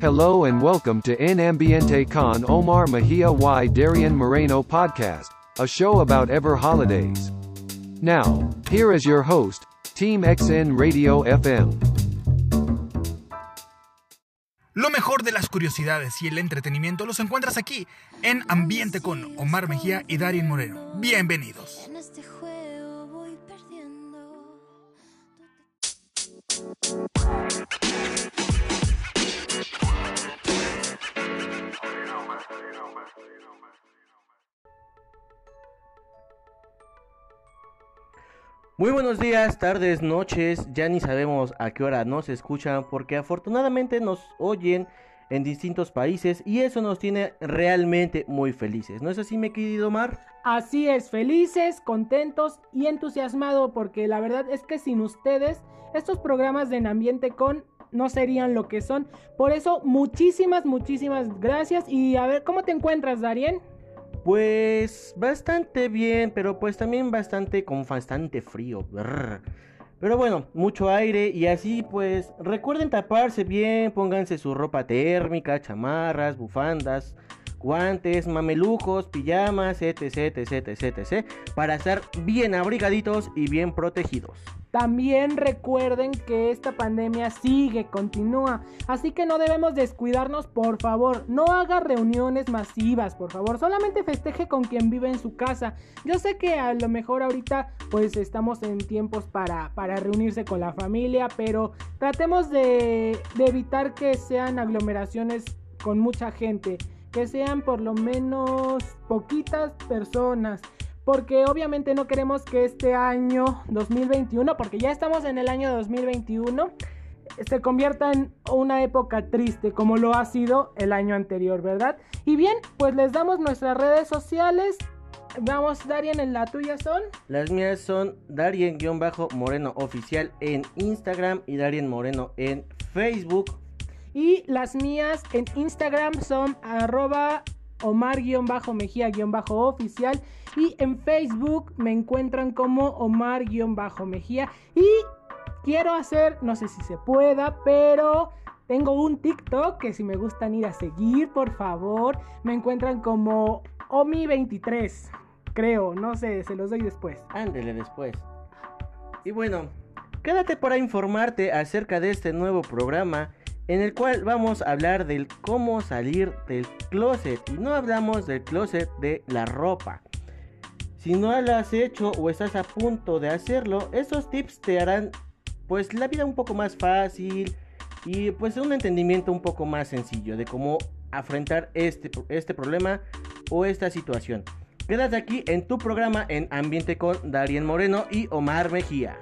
Hello and welcome to En Ambiente con Omar Mejia y Darian Moreno podcast, a show about ever holidays. Now, here is your host, Team XN Radio FM. Lo mejor de las curiosidades y el entretenimiento los encuentras aquí, en Ambiente con Omar Mejía y Darian Moreno. Bienvenidos. En este juego voy perdiendo. Muy buenos días, tardes, noches, ya ni sabemos a qué hora nos escuchan porque afortunadamente nos oyen en distintos países y eso nos tiene realmente muy felices. ¿No es así, mi querido Omar? Así es, felices, contentos y entusiasmados porque la verdad es que sin ustedes estos programas de En Ambiente con no serían lo que son. Por eso muchísimas, muchísimas gracias y a ver, ¿cómo te encuentras, Darien? Pues bastante bien, pero pues también bastante con bastante frío. Pero bueno, mucho aire y así pues recuerden taparse bien, pónganse su ropa térmica, chamarras, bufandas, guantes, mamelucos, pijamas, etc, etc, etc, etc, para estar bien abrigaditos y bien protegidos. También recuerden que esta pandemia sigue, continúa, así que no debemos descuidarnos, por favor. No haga reuniones masivas, por favor. Solamente festeje con quien vive en su casa. Yo sé que a lo mejor ahorita pues estamos en tiempos para, para reunirse con la familia, pero tratemos de, de evitar que sean aglomeraciones con mucha gente. Que sean por lo menos poquitas personas. Porque obviamente no queremos que este año 2021, porque ya estamos en el año 2021, se convierta en una época triste como lo ha sido el año anterior, ¿verdad? Y bien, pues les damos nuestras redes sociales. Vamos, Darien, en la tuya son. Las mías son Darien-Moreno Oficial en Instagram y Darien Moreno en Facebook. Y las mías en Instagram son arroba Omar-Mejía-Oficial. Y en Facebook me encuentran como Omar-Mejía. Y quiero hacer, no sé si se pueda, pero tengo un TikTok que si me gustan ir a seguir, por favor, me encuentran como Omi23. Creo, no sé, se los doy después. Ándele después. Y bueno, quédate para informarte acerca de este nuevo programa en el cual vamos a hablar del cómo salir del closet. Y no hablamos del closet de la ropa. Si no lo has hecho o estás a punto de hacerlo, esos tips te harán pues la vida un poco más fácil y pues un entendimiento un poco más sencillo de cómo afrontar este, este problema o esta situación. Quédate aquí en tu programa en Ambiente con Darien Moreno y Omar Mejía.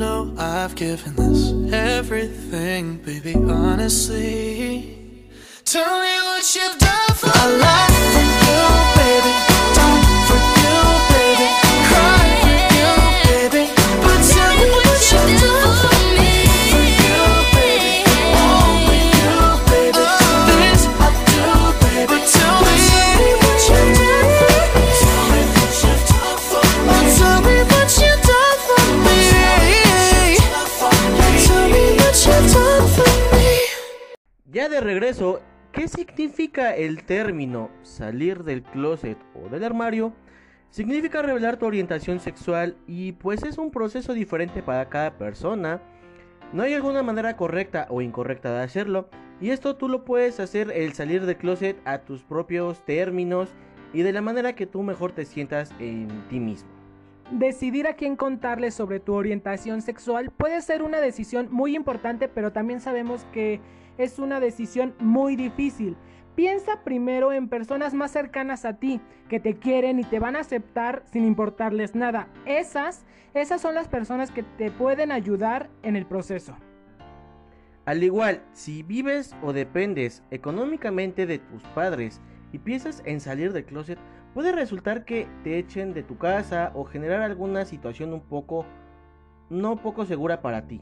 Know I've given this everything, baby, honestly. Tell me what you've done for a lot de regreso, ¿qué significa el término salir del closet o del armario? Significa revelar tu orientación sexual y pues es un proceso diferente para cada persona. No hay alguna manera correcta o incorrecta de hacerlo y esto tú lo puedes hacer el salir del closet a tus propios términos y de la manera que tú mejor te sientas en ti mismo. Decidir a quién contarle sobre tu orientación sexual puede ser una decisión muy importante, pero también sabemos que es una decisión muy difícil. Piensa primero en personas más cercanas a ti, que te quieren y te van a aceptar sin importarles nada. Esas, esas son las personas que te pueden ayudar en el proceso. Al igual, si vives o dependes económicamente de tus padres y piensas en salir del closet, puede resultar que te echen de tu casa o generar alguna situación un poco no poco segura para ti.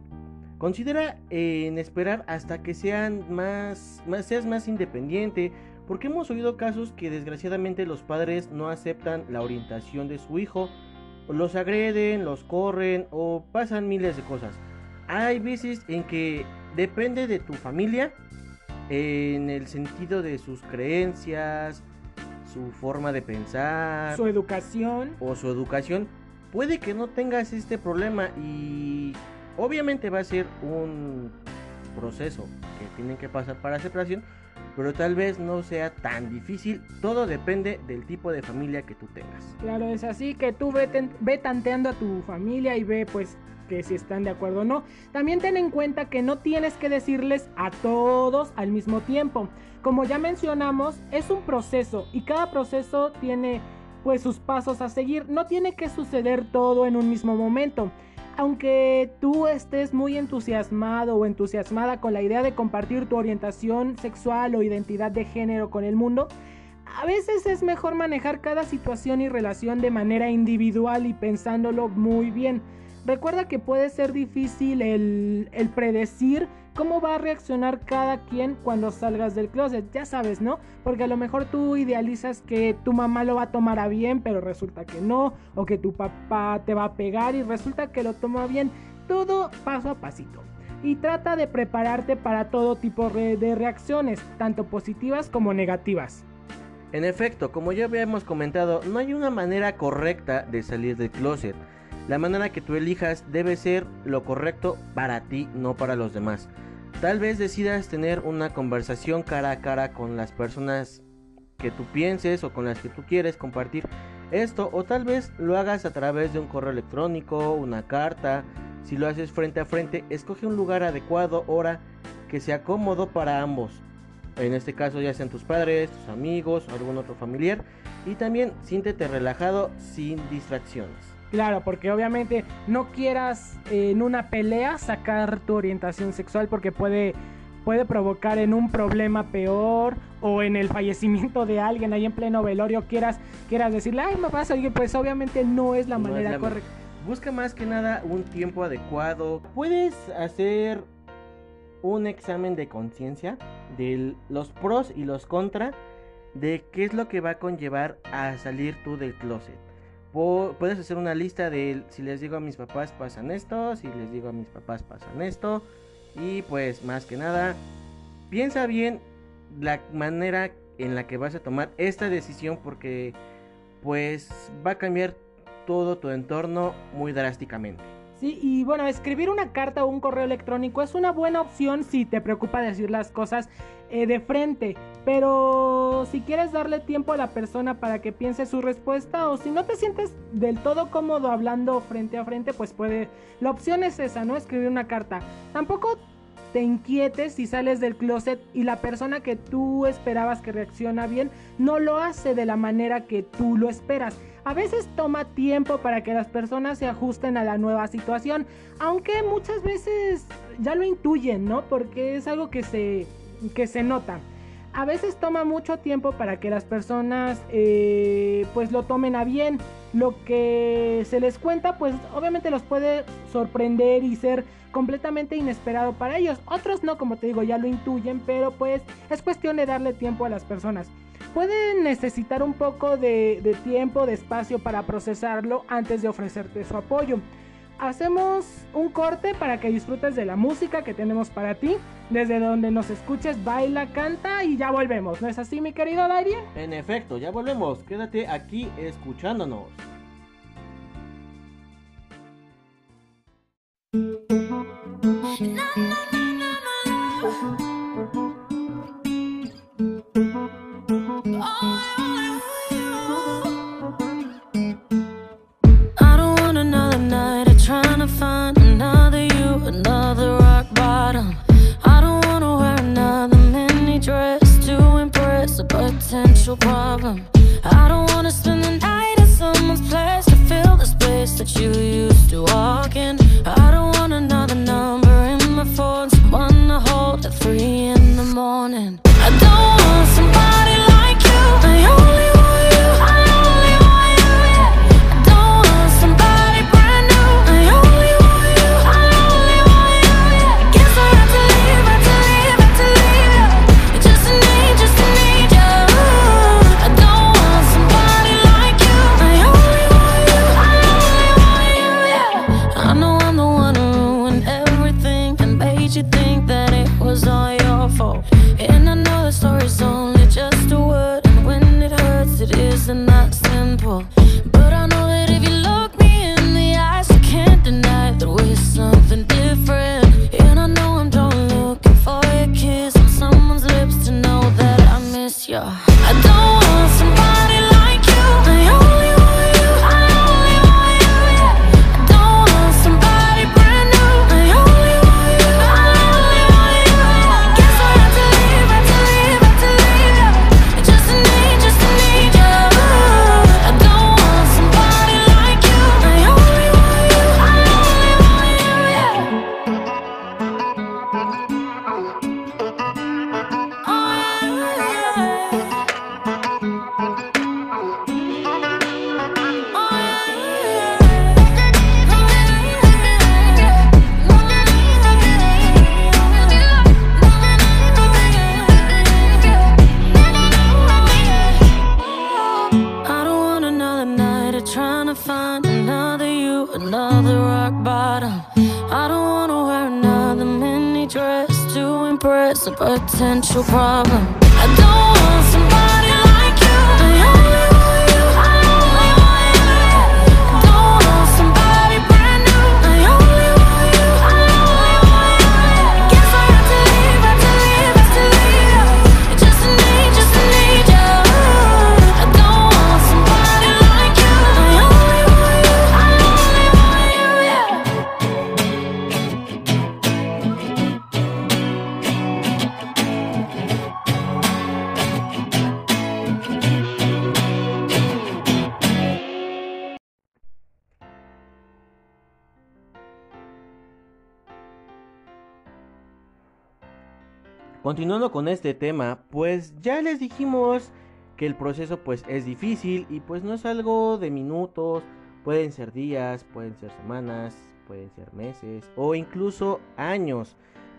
Considera en esperar hasta que sean más, más seas más independiente, porque hemos oído casos que desgraciadamente los padres no aceptan la orientación de su hijo, los agreden, los corren o pasan miles de cosas. Hay veces en que depende de tu familia en el sentido de sus creencias, su forma de pensar Su educación. o su educación. Puede que no tengas este problema y obviamente va a ser un proceso que tienen que pasar para separación, pero tal vez no sea tan difícil. Todo depende del tipo de familia que tú tengas. Claro, es así que tú ve, ten- ve tanteando a tu familia y ve pues que si están de acuerdo o no. También ten en cuenta que no tienes que decirles a todos al mismo tiempo. Como ya mencionamos, es un proceso y cada proceso tiene pues sus pasos a seguir. No tiene que suceder todo en un mismo momento. Aunque tú estés muy entusiasmado o entusiasmada con la idea de compartir tu orientación sexual o identidad de género con el mundo, a veces es mejor manejar cada situación y relación de manera individual y pensándolo muy bien. Recuerda que puede ser difícil el, predecir cómo va a reaccionar cada quien cuando salgas del closet, ya sabes, ¿no? Porque a lo mejor tú idealizas que tu mamá lo va a tomar a bien, pero resulta que no, o que tu papá te va a pegar y resulta que lo toma bien. Todo paso a pasito. Y trata de prepararte para todo tipo de reacciones, tanto positivas como negativas. En efecto, como ya habíamos comentado, no hay una manera correcta de salir del closet. La manera que tú elijas debe ser lo correcto para ti, no para los demás. Tal vez decidas tener una conversación cara a cara con las personas que tú pienses o con las que tú quieres compartir esto, o tal vez lo hagas a través de un correo electrónico, una carta. Si lo haces frente a frente, escoge un lugar adecuado, hora que sea cómodo para ambos. En este caso ya sean tus padres, tus amigos algún otro familiar. Y también siéntete relajado sin distracciones. Claro, porque obviamente no quieras eh, en una pelea sacar tu orientación sexual porque puede, puede provocar en un problema peor o en el fallecimiento de alguien ahí en pleno velorio quieras, quieras decirle, ay, me pasa, oye, pues obviamente no es la No es manera la correcta. Busca más que nada un tiempo adecuado. Puedes hacer un examen de conciencia de los pros y los contra de qué es lo que va a conllevar a salir tú del closet. Puedes hacer una lista de si les digo a mis papás pasan esto, si les digo a mis papás pasan esto. Y pues más que nada, piensa bien la manera en la que vas a tomar esta decisión porque pues va a cambiar todo tu entorno muy drásticamente. Sí, y bueno, escribir una carta o un correo electrónico es una buena opción si te preocupa decir las cosas eh, de frente. Pero si quieres darle tiempo a la persona para que piense su respuesta o si no te sientes del todo cómodo hablando frente a frente, pues puede... La opción es esa, ¿no? Escribir una carta. Tampoco te inquietes si sales del closet y la persona que tú esperabas que reacciona bien no lo hace de la manera que tú lo esperas. A veces toma tiempo para que las personas se ajusten a la nueva situación, aunque muchas veces ya lo intuyen, ¿no? Porque es algo que se, que se nota. A veces toma mucho tiempo para que las personas eh, pues lo tomen a bien. Lo que se les cuenta pues obviamente los puede sorprender y ser completamente inesperado para ellos. Otros no, como te digo, ya lo intuyen, pero pues es cuestión de darle tiempo a las personas. Pueden necesitar un poco de, de tiempo, de espacio para procesarlo antes de ofrecerte su apoyo. Hacemos un corte para que disfrutes de la música que tenemos para ti. Desde donde nos escuches, baila, canta y ya volvemos. ¿No es así, mi querido Darien? En efecto, ya volvemos. Quédate aquí escuchándonos. I Continuando con este tema, pues ya les dijimos que el proceso pues es difícil y pues no es algo de minutos, pueden ser días, pueden ser semanas, pueden ser meses o incluso años.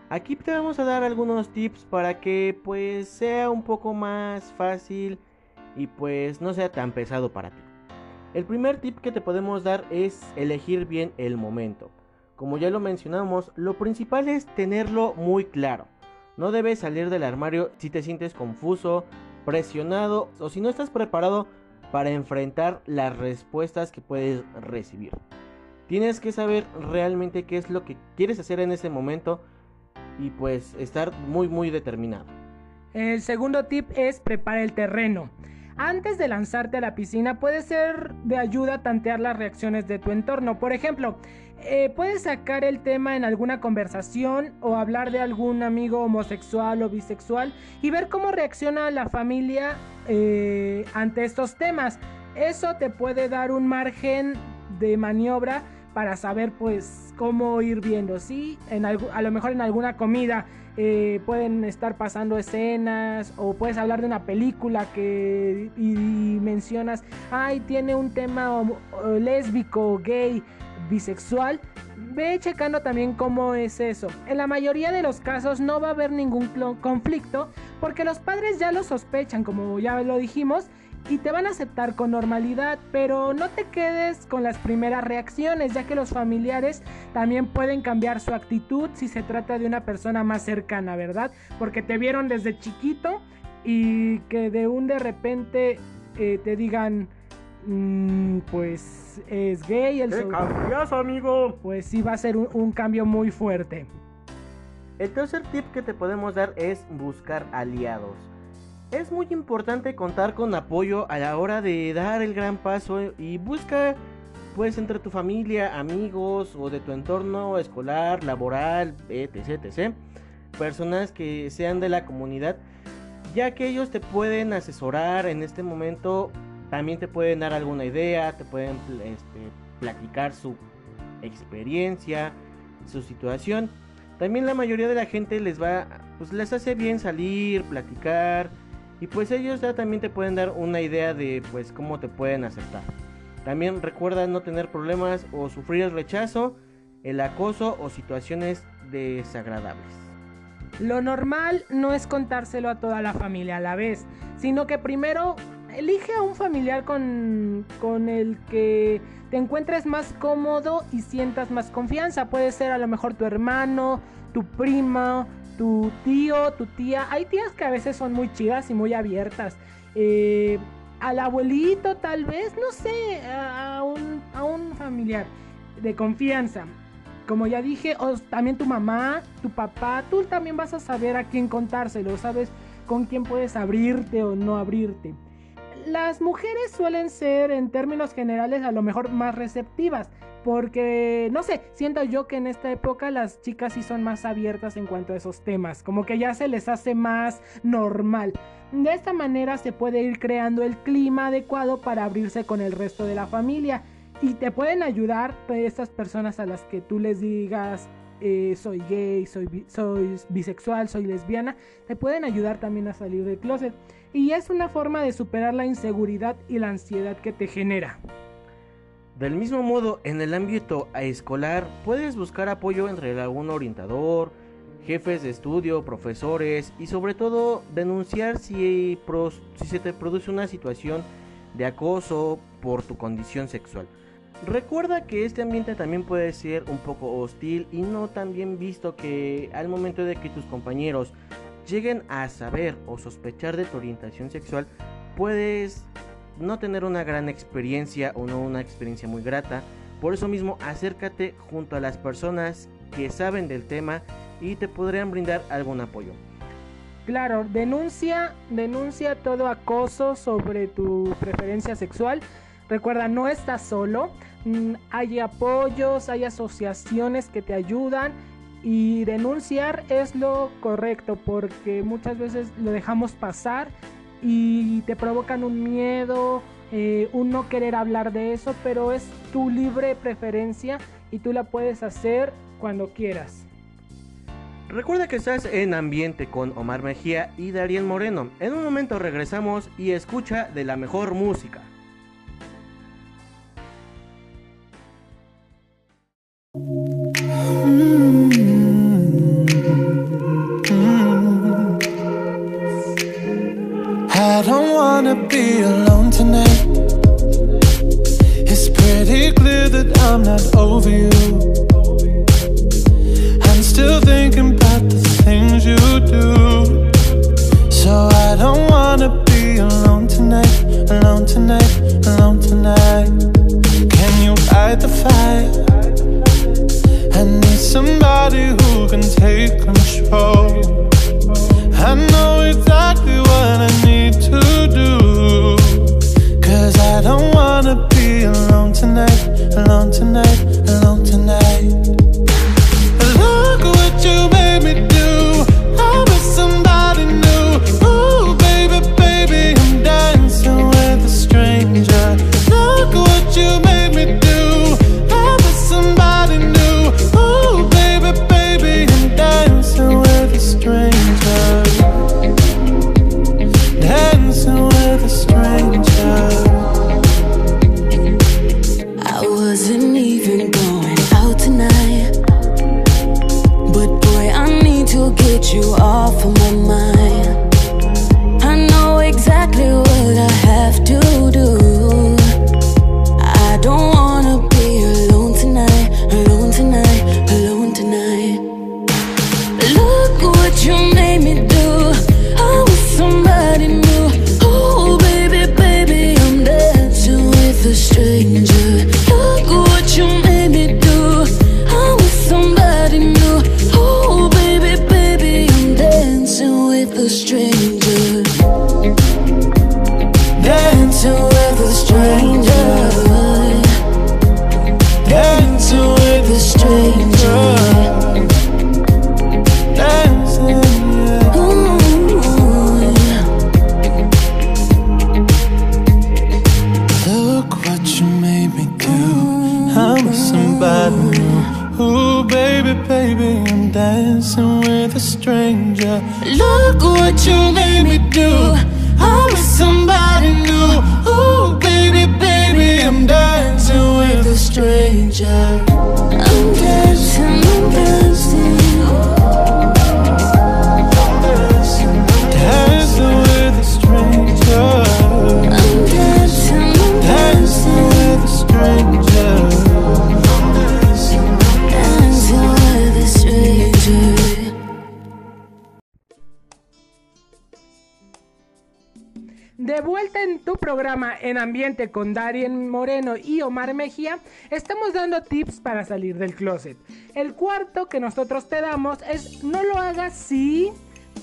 Aquí te vamos a dar algunos tips para que pues sea un poco más fácil y pues no sea tan pesado para ti. El primer tip que te podemos dar es elegir bien el momento. Como ya lo mencionamos, lo principal es tenerlo muy claro. No debes salir del armario si te sientes confuso, presionado o si no estás preparado para enfrentar las respuestas que puedes recibir. Tienes que saber realmente qué es lo que quieres hacer en ese momento y pues estar muy muy determinado. El segundo tip es prepara el terreno. Antes de lanzarte a la piscina puede ser de ayuda tantear las reacciones de tu entorno. Por ejemplo, eh, puedes sacar el tema en alguna conversación o hablar de algún amigo homosexual o bisexual y ver cómo reacciona la familia eh, ante estos temas. Eso te puede dar un margen de maniobra para saber pues cómo ir viendo. Sí, a lo mejor en alguna comida eh, pueden estar pasando escenas o puedes hablar de una película que y, mencionas, ay, tiene un tema o lésbico, gay, bisexual. Ve checando también cómo es eso. En la mayoría de los casos no va a haber ningún conflicto porque los padres ya lo sospechan, como ya lo dijimos, y te van a aceptar con normalidad, pero no te quedes con las primeras reacciones, ya que los familiares también pueden cambiar su actitud si se trata de una persona más cercana, ¿verdad? Porque te vieron desde chiquito y que de un de repente eh, te digan, "Mm, pues es gay, el ¿Qué cambias, amigo? pues sí va a ser un, un cambio muy fuerte. El tercer tip que te podemos dar es buscar aliados. Es muy importante contar con apoyo a la hora de dar el gran paso y busca pues entre tu familia, amigos o de tu entorno escolar, laboral, etc, etc, personas que sean de la comunidad, ya que ellos te pueden asesorar en este momento, también te pueden dar alguna idea, te pueden este, platicar su experiencia, su situación. También la mayoría de la gente les va, pues les hace bien salir, platicar y pues ellos ya también te pueden dar una idea de pues cómo te pueden aceptar. También recuerda no tener problemas o sufrir el rechazo, el acoso o situaciones desagradables. Lo normal no es contárselo a toda la familia a la vez, sino que primero elige a un familiar con, con el que te encuentres más cómodo y sientas más confianza. Puede ser a lo mejor tu hermano, tu primo, tu tío, tu tía. Hay tías que a veces son muy chidas y muy abiertas. Eh, al abuelito tal vez, no sé, a, un, a un familiar de confianza. Como ya dije, o también tu mamá, tu papá, tú también vas a saber a quién contárselo, sabes con quién puedes abrirte o no abrirte. Las mujeres suelen ser en términos generales a lo mejor más receptivas, porque no sé, siento yo que en esta época las chicas sí son más abiertas en cuanto a esos temas, como que ya se les hace más normal. De esta manera se puede ir creando el clima adecuado para abrirse con el resto de la familia y te pueden ayudar pues, estas personas a las que tú les digas eh, soy gay, soy, bi- soy bisexual, soy lesbiana, te pueden ayudar también a salir del closet. Y es una forma de superar la inseguridad y la ansiedad que te genera. Del mismo modo, en el ámbito escolar puedes buscar apoyo entre algún orientador, jefes de estudio, profesores y sobre todo denunciar si, si se te produce una situación de acoso por tu condición sexual. Recuerda que este ambiente también puede ser un poco hostil y no tan bien visto que al momento de que tus compañeros lleguen a saber o sospechar de tu orientación sexual, puedes no tener una gran experiencia o no una experiencia muy grata. Por eso mismo, acércate junto a las personas que saben del tema y te podrían brindar algún apoyo. Claro, denuncia, denuncia todo acoso sobre tu preferencia sexual. Recuerda, no estás solo. Mm, Hay apoyos, hay asociaciones que te ayudan. Y denunciar es lo correcto porque muchas veces lo dejamos pasar y te provocan un miedo, eh, un no querer hablar de eso, pero es tu libre preferencia y tú la puedes hacer cuando quieras. Recuerda que estás en ambiente con Omar Mejía y Darien Moreno. En un momento regresamos y escucha de la mejor música. I'm not over you. I'm still thinking about the things you do. So I don't wanna be alone tonight, alone tonight, alone tonight. Can you fight the fire? I need somebody who can take control. I know exactly what I need to do. Cause I don't wanna alone tonight, alone tonight, alone tonight. future. En Ambiente con Darien Moreno y Omar Mejía, estamos dando tips para salir del closet. El cuarto que nosotros te damos es no lo hagas si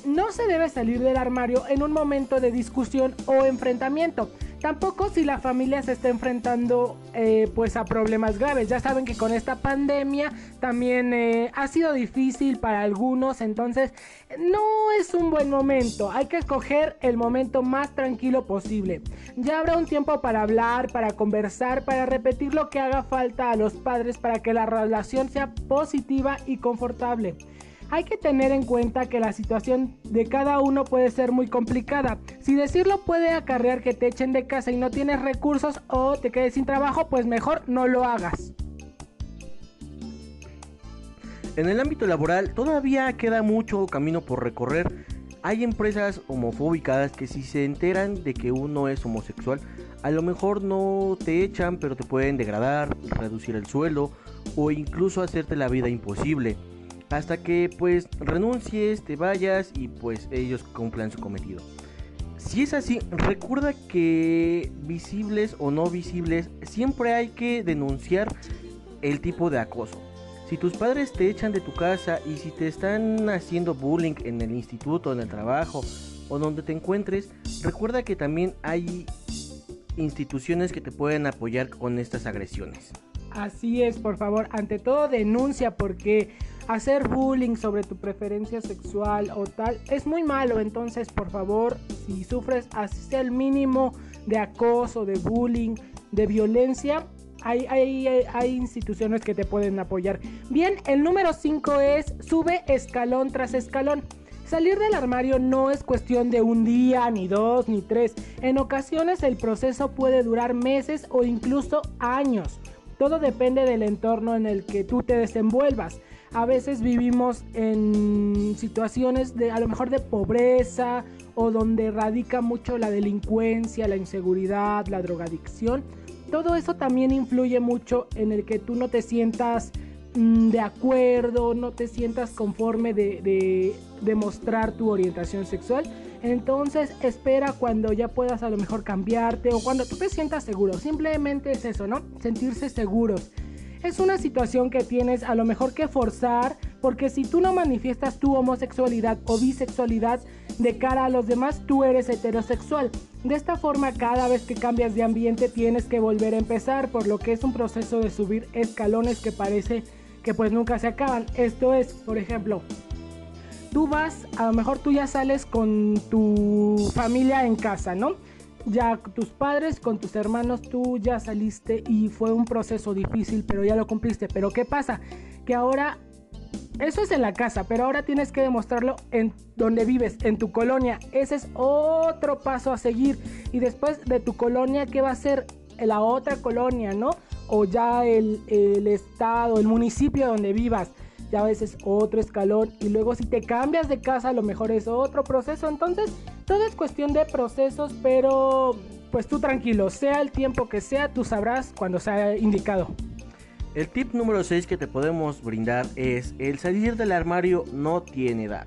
no se debe salir del armario en un momento de discusión o enfrentamiento. Tampoco si la familia se está enfrentando eh, pues a problemas graves. Ya saben que con esta pandemia también eh, ha sido difícil para algunos, entonces no es un buen momento. Hay que escoger el momento más tranquilo posible. Ya habrá un tiempo para hablar, para conversar, para repetir lo que haga falta a los padres para que la relación sea positiva y confortable. Hay que tener en cuenta que la situación de cada uno puede ser muy complicada. Si decirlo puede acarrear que te echen de casa y no tienes recursos o te quedes sin trabajo, pues mejor no lo hagas. En el ámbito laboral todavía queda mucho camino por recorrer. Hay empresas homofóbicas que si se enteran de que uno es homosexual, a lo mejor no te echan, pero te pueden degradar, reducir el sueldo o incluso hacerte la vida imposible. Hasta que pues renuncies, te vayas y pues ellos cumplan su cometido. Si es así, recuerda que visibles o no visibles, siempre hay que denunciar el tipo de acoso. Si tus padres te echan de tu casa y si te están haciendo bullying en el instituto, en el trabajo o donde te encuentres, recuerda que también hay instituciones que te pueden apoyar con estas agresiones. Así es, por favor, ante todo denuncia porque hacer bullying sobre tu preferencia sexual o tal es muy malo. Entonces, por favor, si sufres así el mínimo de acoso, de bullying, de violencia, hay, hay, hay- hay instituciones que te pueden apoyar. Bien, el número 5 es sube escalón tras escalón. Salir del armario no es cuestión de un día, ni dos, ni tres. En ocasiones el proceso puede durar meses o incluso años. Todo depende del entorno en el que tú te desenvuelvas. A veces vivimos en situaciones de a lo mejor de pobreza o donde radica mucho la delincuencia, la inseguridad, la drogadicción. Todo eso también influye mucho en el que tú no te sientas mm, de acuerdo, no te sientas conforme de, de, de mostrar tu orientación sexual. Entonces espera cuando ya puedas a lo mejor cambiarte o cuando tú te sientas seguro. Simplemente es eso, ¿no? Sentirse seguros. Es una situación que tienes a lo mejor que forzar porque si tú no manifiestas tu homosexualidad o bisexualidad de cara a los demás, tú eres heterosexual. De esta forma, cada vez que cambias de ambiente tienes que volver a empezar, por lo que es un proceso de subir escalones que parece que pues nunca se acaban. Esto es, por ejemplo, tú vas, a lo mejor tú ya sales con tu familia en casa, ¿no? Ya tus padres, con tus hermanos, tú ya saliste y fue un proceso difícil, pero ya lo cumpliste. Pero ¿qué pasa? Que ahora, eso es en la casa, pero ahora tienes que demostrarlo en donde vives, en tu colonia. Ese es otro paso a seguir. Y después de tu colonia, ¿qué va a ser la otra colonia, no? O ya el, el estado, el municipio donde vivas. Ya a veces otro escalón y luego si te cambias de casa a lo mejor es otro proceso. Entonces todo es cuestión de procesos, pero pues tú tranquilo, sea el tiempo que sea, tú sabrás cuando sea indicado. El tip número 6 que te podemos brindar es el salir del armario no tiene edad.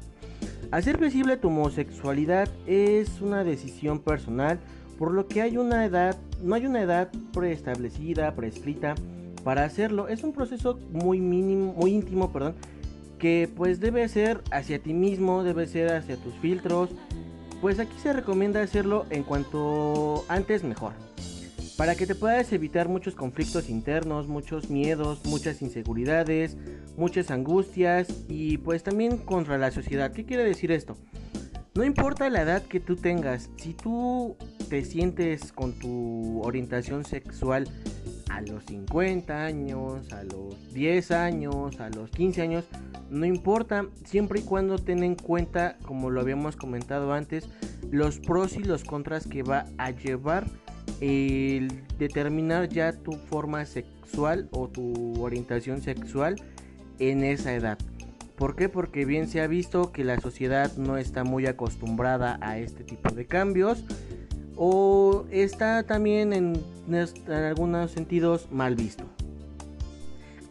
Hacer visible tu homosexualidad es una decisión personal, por lo que hay una edad, no hay una edad preestablecida, prescrita para hacerlo. Es un proceso muy mínimo, muy íntimo, perdón, que pues debe ser hacia ti mismo, debe ser hacia tus filtros. Pues aquí se recomienda hacerlo en cuanto antes mejor. Para que te puedas evitar muchos conflictos internos, muchos miedos, muchas inseguridades, muchas angustias y pues también contra la sociedad. ¿Qué quiere decir esto? No importa la edad que tú tengas, si tú te sientes con tu orientación sexual a los 50 años, a los 10 años, a los 15 años, no importa, siempre y cuando ten en cuenta, como lo habíamos comentado antes, los pros y los contras que va a llevar el determinar ya tu forma sexual o tu orientación sexual en esa edad. ¿Por qué? Porque bien se ha visto que la sociedad no está muy acostumbrada a este tipo de cambios o está también en, en algunos sentidos mal visto.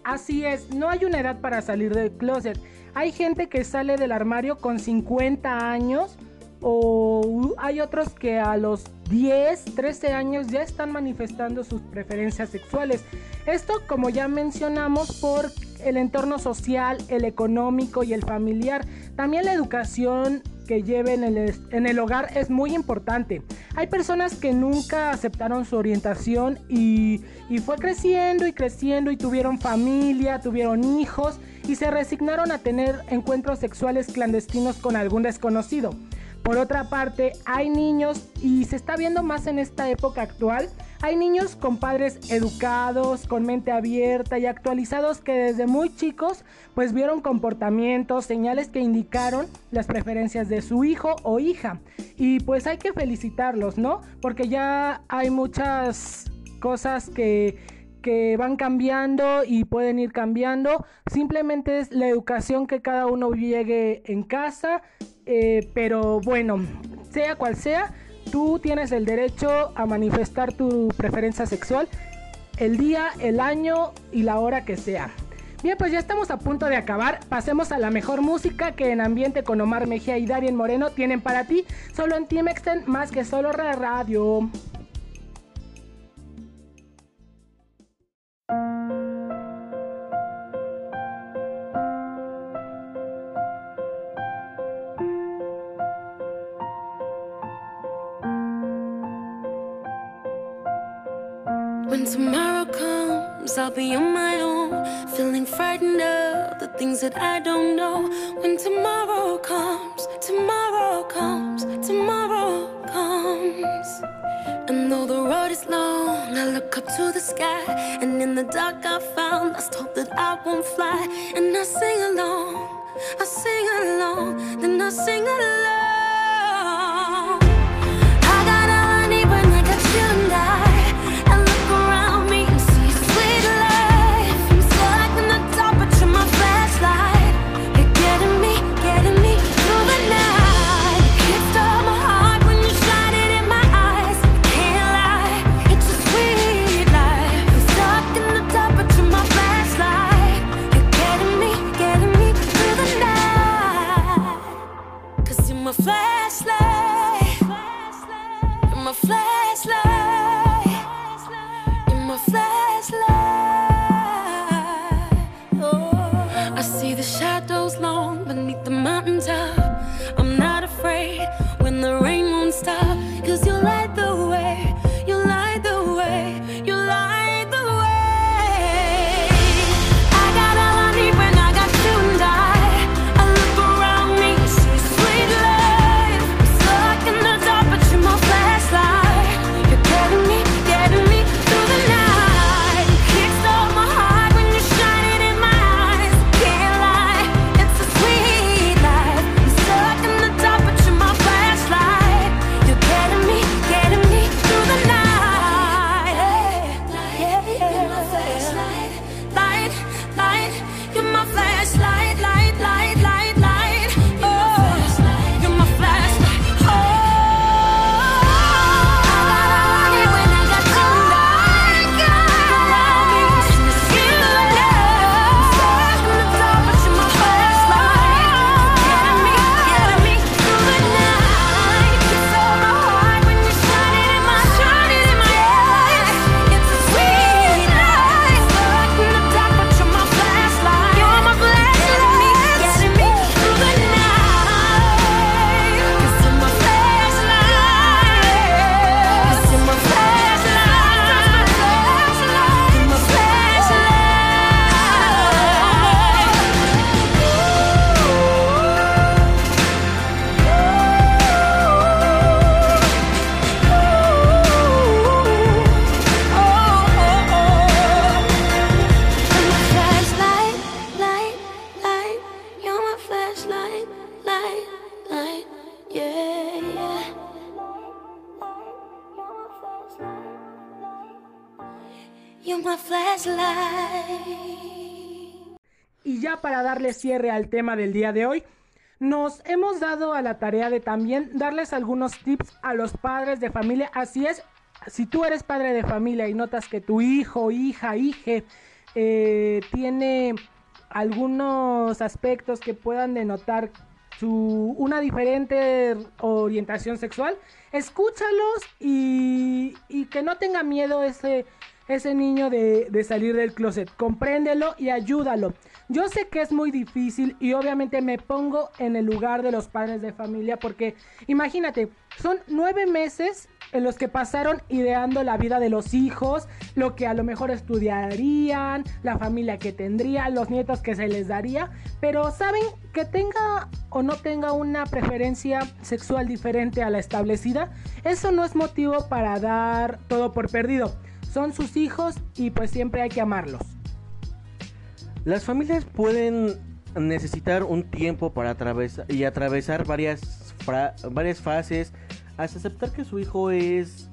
Así es, no hay una edad para salir del closet. Hay gente que sale del armario con 50 años o hay otros que a los 10, 13 años ya están manifestando sus preferencias sexuales. Esto, como ya mencionamos, por el entorno social, el económico y el familiar. También la educación que lleven en el, en el hogar es muy importante. Hay personas que nunca aceptaron su orientación y, y fue creciendo y creciendo y tuvieron familia, tuvieron hijos y se resignaron a tener encuentros sexuales clandestinos con algún desconocido. Por otra parte, hay niños, y se está viendo más en esta época actual, hay niños con padres educados, con mente abierta y actualizados que desde muy chicos pues vieron comportamientos, señales que indicaron las preferencias de su hijo o hija. Y pues hay que felicitarlos, ¿no? Porque ya hay muchas cosas que que van cambiando y pueden ir cambiando. Simplemente es la educación que cada uno llegue en casa. Eh, pero bueno, sea cual sea, tú tienes el derecho a manifestar tu preferencia sexual el día, el año y la hora que sea. Bien, pues ya estamos a punto de acabar. Pasemos a la mejor música que en ambiente con Omar Mejía y Darien Moreno tienen para ti, solo en Team Extend, más que solo radio. Comes, I'll be on my own, feeling frightened of the things that I don't know. When tomorrow comes, tomorrow comes, tomorrow comes. And though the road is long, I look up to the sky, and in the dark I found lost hope that I won't fly. And I sing along, I sing along, then I sing along. Para darle cierre al tema del día de hoy, nos hemos dado a la tarea de también darles algunos tips a los padres de familia. Así es, si tú eres padre de familia y notas que tu hijo, hija, hije eh, tiene algunos aspectos que puedan denotar su, una diferente orientación sexual, escúchalos y, que no tenga miedo ese, ese niño de, de salir del closet. Compréndelo y ayúdalo. Yo sé que es muy difícil y obviamente me pongo en el lugar de los padres de familia porque imagínate, son nueve meses en los que pasaron ideando la vida de los hijos, lo que a lo mejor estudiarían, la familia que tendrían, los nietos que se les daría, pero saben que tenga o no tenga una preferencia sexual diferente a la establecida, eso no es motivo para dar todo por perdido. Son sus hijos y pues siempre hay que amarlos. Las familias pueden necesitar un tiempo para atravesar y atravesar varias, varias fases hasta aceptar que su hijo es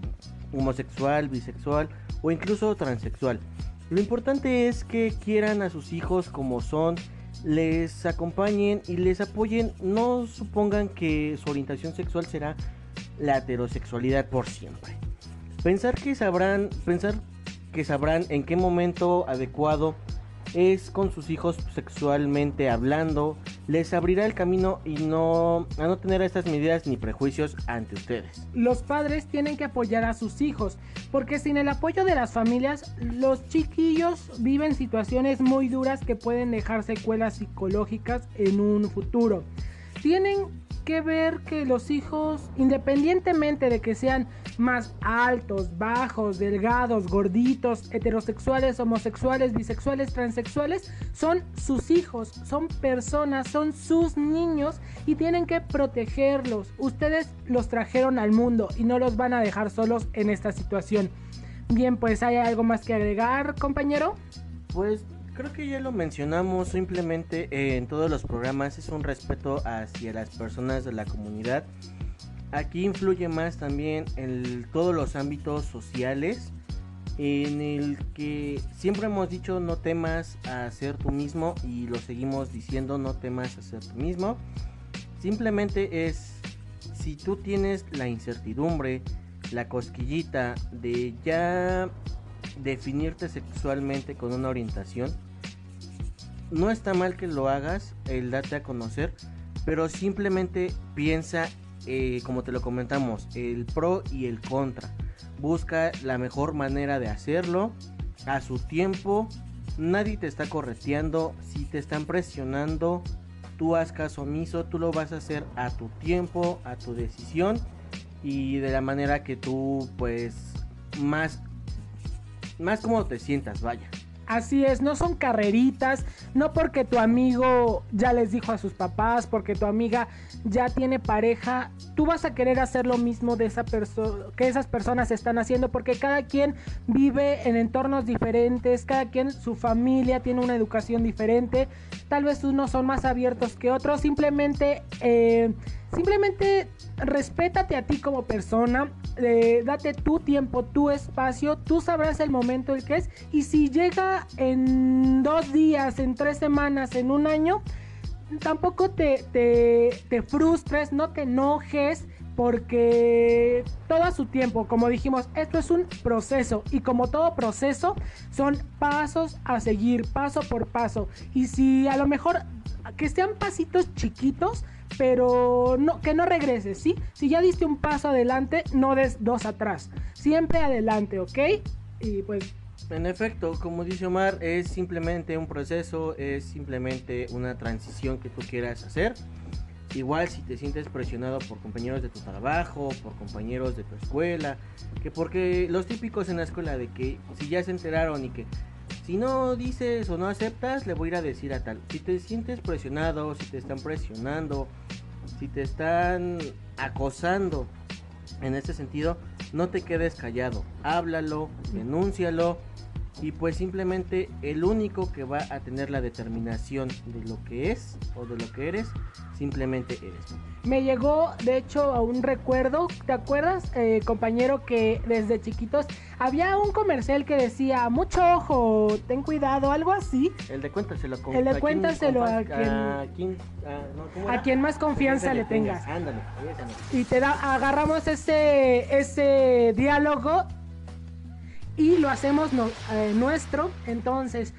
homosexual, bisexual o incluso transexual. Lo importante es que quieran a sus hijos como son, les acompañen y les apoyen, no supongan que su orientación sexual será la heterosexualidad por siempre. Pensar que sabrán, pensar que sabrán en qué momento adecuado es con sus hijos sexualmente hablando, les abrirá el camino y no a no tener estas medidas ni prejuicios ante ustedes. Los padres tienen que apoyar a sus hijos, porque sin el apoyo de las familias, los chiquillos viven situaciones muy duras que pueden dejar secuelas psicológicas en un futuro. Tienen que ver que los hijos, independientemente de que sean más altos, bajos, delgados, gorditos, heterosexuales, homosexuales, bisexuales, transexuales, son sus hijos, son personas, son sus niños y tienen que protegerlos. Ustedes los trajeron al mundo y no los van a dejar solos en esta situación. Bien, pues hay algo más que agregar, compañero. Pues creo que ya lo mencionamos simplemente eh, en todos los programas, es un respeto hacia las personas de la comunidad. Aquí influye más también en todos los ámbitos sociales, en el que siempre hemos dicho no temas a ser tú mismo y lo seguimos diciendo no temas a ser tú mismo. Simplemente es si tú tienes la incertidumbre, la cosquillita de ya definirte sexualmente con una orientación, no está mal que lo hagas, el date a conocer, pero simplemente piensa, eh, como te lo comentamos, el pro y el contra. Busca la mejor manera de hacerlo a su tiempo. Nadie te está correteando. Si te están presionando, tú haz caso omiso. Tú lo vas a hacer a tu tiempo, a tu decisión y de la manera que tú, pues, más, más como te sientas, vaya. Así es, no son carreritas, no porque tu amigo ya les dijo a sus papás, porque tu amiga ya tiene pareja, tú vas a querer hacer lo mismo de esa persona que esas personas están haciendo, porque cada quien vive en entornos diferentes, cada quien su familia tiene una educación diferente, tal vez unos son más abiertos que otros, simplemente eh, simplemente respétate a ti como persona, eh, date tu tiempo, tu espacio, tú sabrás el momento el que es y si llega en dos días, en tres semanas, en un año, tampoco te, te, frustres, no te enojes. Porque todo su tiempo, como dijimos, esto es un proceso y como todo proceso son pasos a seguir, paso por paso. Y si a lo mejor que sean pasitos chiquitos, pero no, que no regreses, ¿sí? Si ya diste un paso adelante, no des dos atrás. Siempre adelante, ¿ok? Y pues En efecto, como dice Omar, es simplemente un proceso, es simplemente una transición que tú quieras hacer. Igual si te sientes presionado por compañeros de tu trabajo, por compañeros de tu escuela, que porque los típicos en la escuela de que si ya se enteraron y que si no dices o no aceptas, le voy a ir a decir a tal. Si te sientes presionado, si te están presionando, si te están acosando en este sentido, no te quedes callado. Háblalo, denúncialo. Y pues simplemente el único que va a tener la determinación de lo que es o de lo que eres simplemente eres. Me llegó, de hecho, a un recuerdo. ¿Te acuerdas, eh, compañero, que desde chiquitos había un comercial que decía, mucho ojo, ten cuidado, algo así? El de cuéntaselo con El de cuéntaselo a quien- a quien, no, ¿cómo A era? quien más confianza le tengas. Ándale, no. Y te da, agarramos ese, ese diálogo y lo hacemos no- eh, nuestro. Entonces,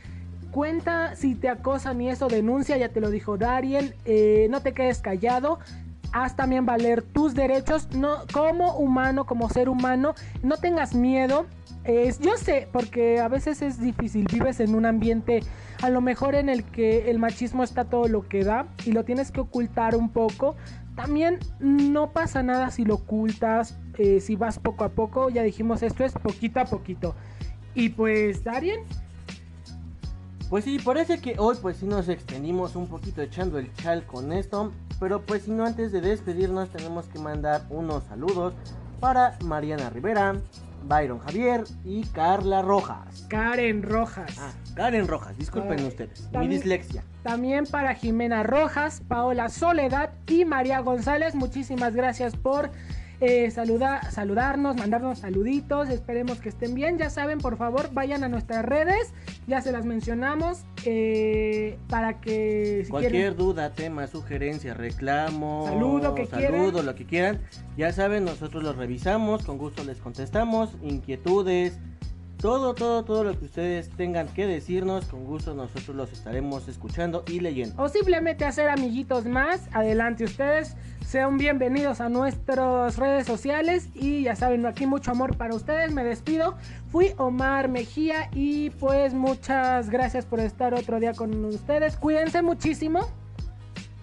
cuenta si te acosan y eso denuncia, ya te lo dijo Darien. eh, no te quedes callado. Haz también valer tus derechos no, como humano, como ser humano. No tengas miedo. Es- yo sé, porque a veces es difícil. Vives en un ambiente a lo mejor en el que el machismo está todo lo que da y lo tienes que ocultar un poco. También no pasa nada si lo ocultas, eh, si vas poco a poco. Ya dijimos, esto es poquito a poquito. Y pues, Darien, Pues sí, parece que hoy pues sí nos extendimos un poquito echando el chal con esto. Pero pues si no, antes de despedirnos tenemos que mandar unos saludos para Mariana Rivera, Byron Javier y Carla Rojas. Karen Rojas. Ah, Karen Rojas, disculpen Ah, ustedes. Mi dislexia. También para Jimena Rojas, Paola Soledad y María González. Muchísimas gracias por eh, saluda- saludarnos, mandarnos saluditos. Esperemos que estén bien. Ya saben, por favor, vayan a nuestras redes. Ya se las mencionamos. eh, para que si Cualquier quieren- duda, tema, sugerencia, reclamo, Saludo que saludo, quieran. lo que quieran, ya saben, nosotros los revisamos, con gusto les contestamos, inquietudes, todo, todo, todo lo que ustedes tengan que decirnos, con gusto nosotros los estaremos escuchando y leyendo. o simplemente hacer amiguitos más, adelante ustedes. Sean bienvenidos a nuestras redes sociales y ya saben, aquí mucho amor para ustedes. Me despido. Fui Omar Mejía y pues muchas gracias por estar otro día con ustedes. Cuídense muchísimo.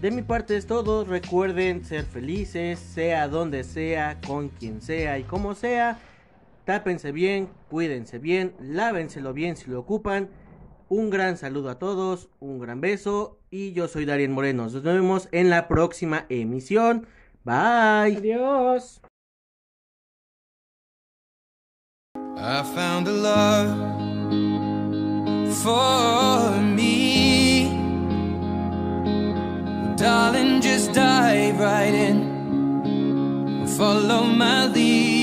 De mi parte es todo, recuerden ser felices, sea donde sea, con quien sea y como sea. Tápense bien, cuídense bien, lávenselo bien si lo ocupan. Un gran saludo a todos, un gran beso y yo soy Darien Moreno. Nos vemos en la próxima emisión. Bye. Adiós. I found a love for me. Darling, just dive right in. Follow my lead.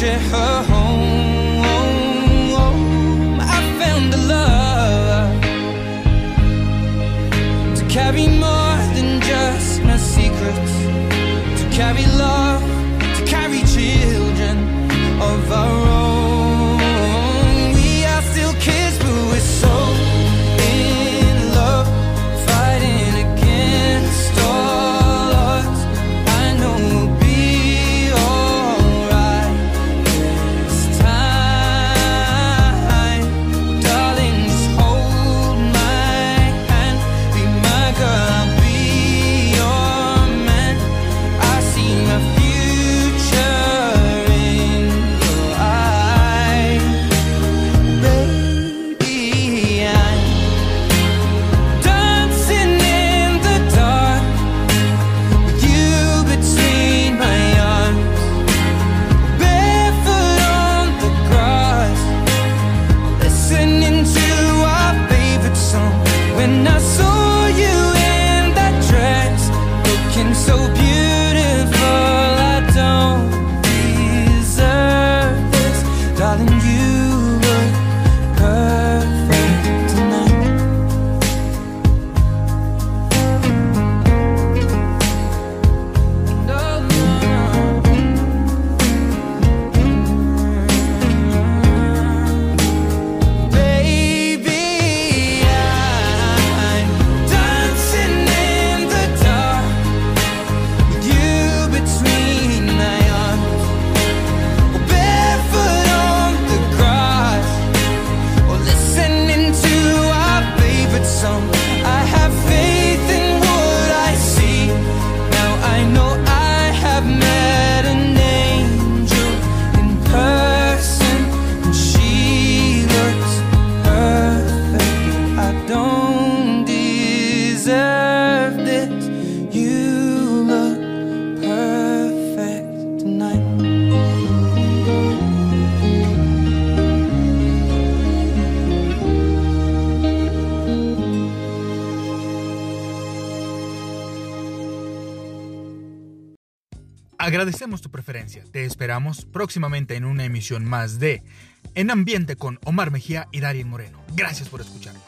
share her home. I found a love to carry more than just my secrets, to carry love, Agradecemos tu preferencia. Te esperamos próximamente en una emisión más de En Ambiente con Omar Mejía y Darien Moreno. Gracias por escucharnos.